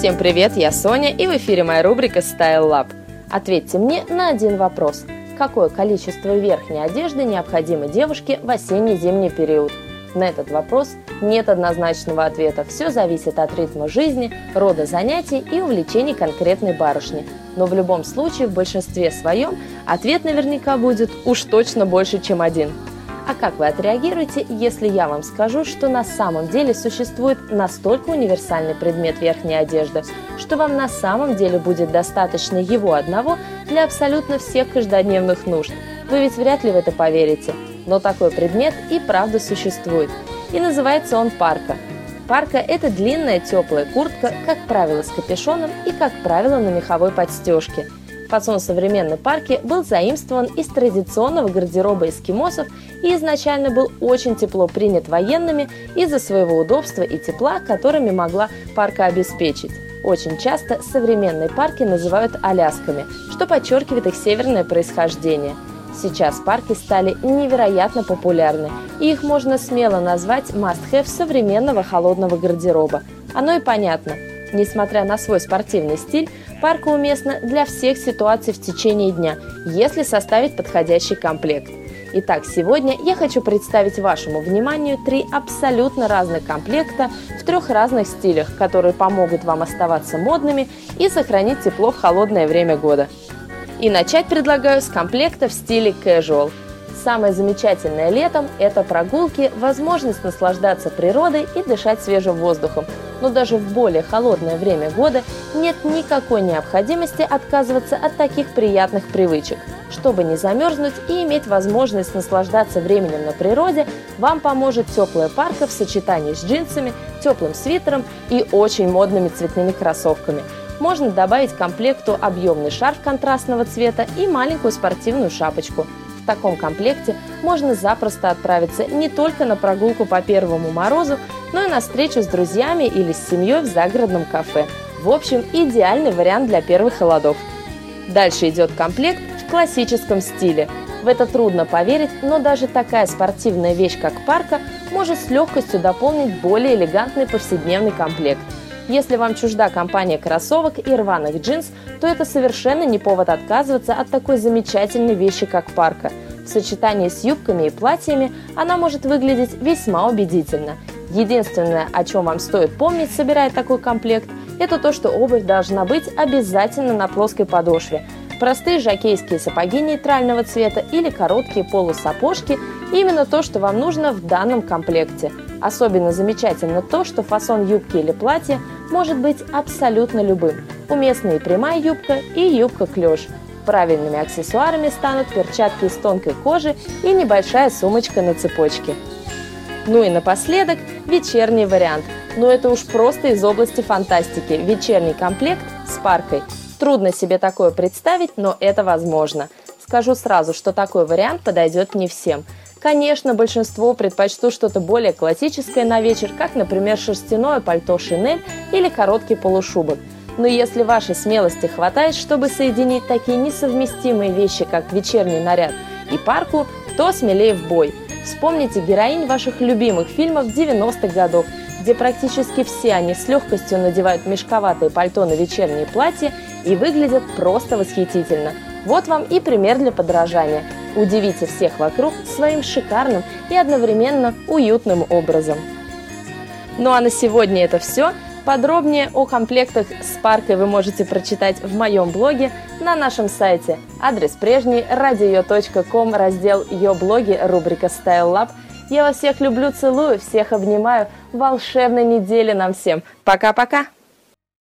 Всем привет, я Соня, и в эфире моя рубрика Style Lab. Ответьте мне на один вопрос. Какое количество верхней одежды необходимо девушке в осенне-зимний период? На этот вопрос нет однозначного ответа. Все зависит от ритма жизни, рода занятий и увлечений конкретной барышни. Но в любом случае, в большинстве своем, ответ наверняка будет уж точно больше, чем один – а как вы отреагируете, если я вам скажу, что на самом деле существует настолько универсальный предмет верхней одежды, что вам на самом деле будет достаточно его одного для абсолютно всех каждодневных нужд? Вы ведь вряд ли в это поверите. Но такой предмет и правда существует. И называется он парка. Парка – это длинная теплая куртка, как правило, с капюшоном и, как правило, на меховой подстежке – Фасон современной парки был заимствован из традиционного гардероба эскимосов и изначально был очень тепло принят военными из-за своего удобства и тепла, которыми могла парка обеспечить. Очень часто современные парки называют алясками, что подчеркивает их северное происхождение. Сейчас парки стали невероятно популярны, и их можно смело назвать must-have современного холодного гардероба. Оно и понятно – Несмотря на свой спортивный стиль, парка уместна для всех ситуаций в течение дня, если составить подходящий комплект. Итак, сегодня я хочу представить вашему вниманию три абсолютно разных комплекта в трех разных стилях, которые помогут вам оставаться модными и сохранить тепло в холодное время года. И начать предлагаю с комплекта в стиле casual – Самое замечательное летом – это прогулки, возможность наслаждаться природой и дышать свежим воздухом. Но даже в более холодное время года нет никакой необходимости отказываться от таких приятных привычек. Чтобы не замерзнуть и иметь возможность наслаждаться временем на природе, вам поможет теплая парка в сочетании с джинсами, теплым свитером и очень модными цветными кроссовками. Можно добавить к комплекту объемный шарф контрастного цвета и маленькую спортивную шапочку – в таком комплекте можно запросто отправиться не только на прогулку по первому морозу, но и на встречу с друзьями или с семьей в загородном кафе. В общем, идеальный вариант для первых холодов. Дальше идет комплект в классическом стиле. В это трудно поверить, но даже такая спортивная вещь, как парка, может с легкостью дополнить более элегантный повседневный комплект – если вам чужда компания кроссовок и рваных джинс, то это совершенно не повод отказываться от такой замечательной вещи, как парка. В сочетании с юбками и платьями она может выглядеть весьма убедительно. Единственное, о чем вам стоит помнить, собирая такой комплект, это то, что обувь должна быть обязательно на плоской подошве. Простые жакейские сапоги нейтрального цвета или короткие полусапожки – именно то, что вам нужно в данном комплекте – Особенно замечательно то, что фасон юбки или платья может быть абсолютно любым. Уместна и прямая юбка, и юбка клеш. Правильными аксессуарами станут перчатки из тонкой кожи и небольшая сумочка на цепочке. Ну и напоследок вечерний вариант. Но это уж просто из области фантастики. Вечерний комплект с паркой. Трудно себе такое представить, но это возможно. Скажу сразу, что такой вариант подойдет не всем – Конечно, большинство предпочтут что-то более классическое на вечер, как, например, шерстяное пальто Шинель или короткий полушубок. Но если вашей смелости хватает, чтобы соединить такие несовместимые вещи, как вечерний наряд и парку, то смелее в бой. Вспомните героинь ваших любимых фильмов 90-х годов, где практически все они с легкостью надевают мешковатые пальто на вечерние платья и выглядят просто восхитительно. Вот вам и пример для подражания – Удивите всех вокруг своим шикарным и одновременно уютным образом. Ну а на сегодня это все. Подробнее о комплектах с паркой вы можете прочитать в моем блоге на нашем сайте. Адрес прежний – radio.com, раздел «Ее блоги», рубрика Style Lab. Я вас всех люблю, целую, всех обнимаю. Волшебной недели нам всем. Пока-пока!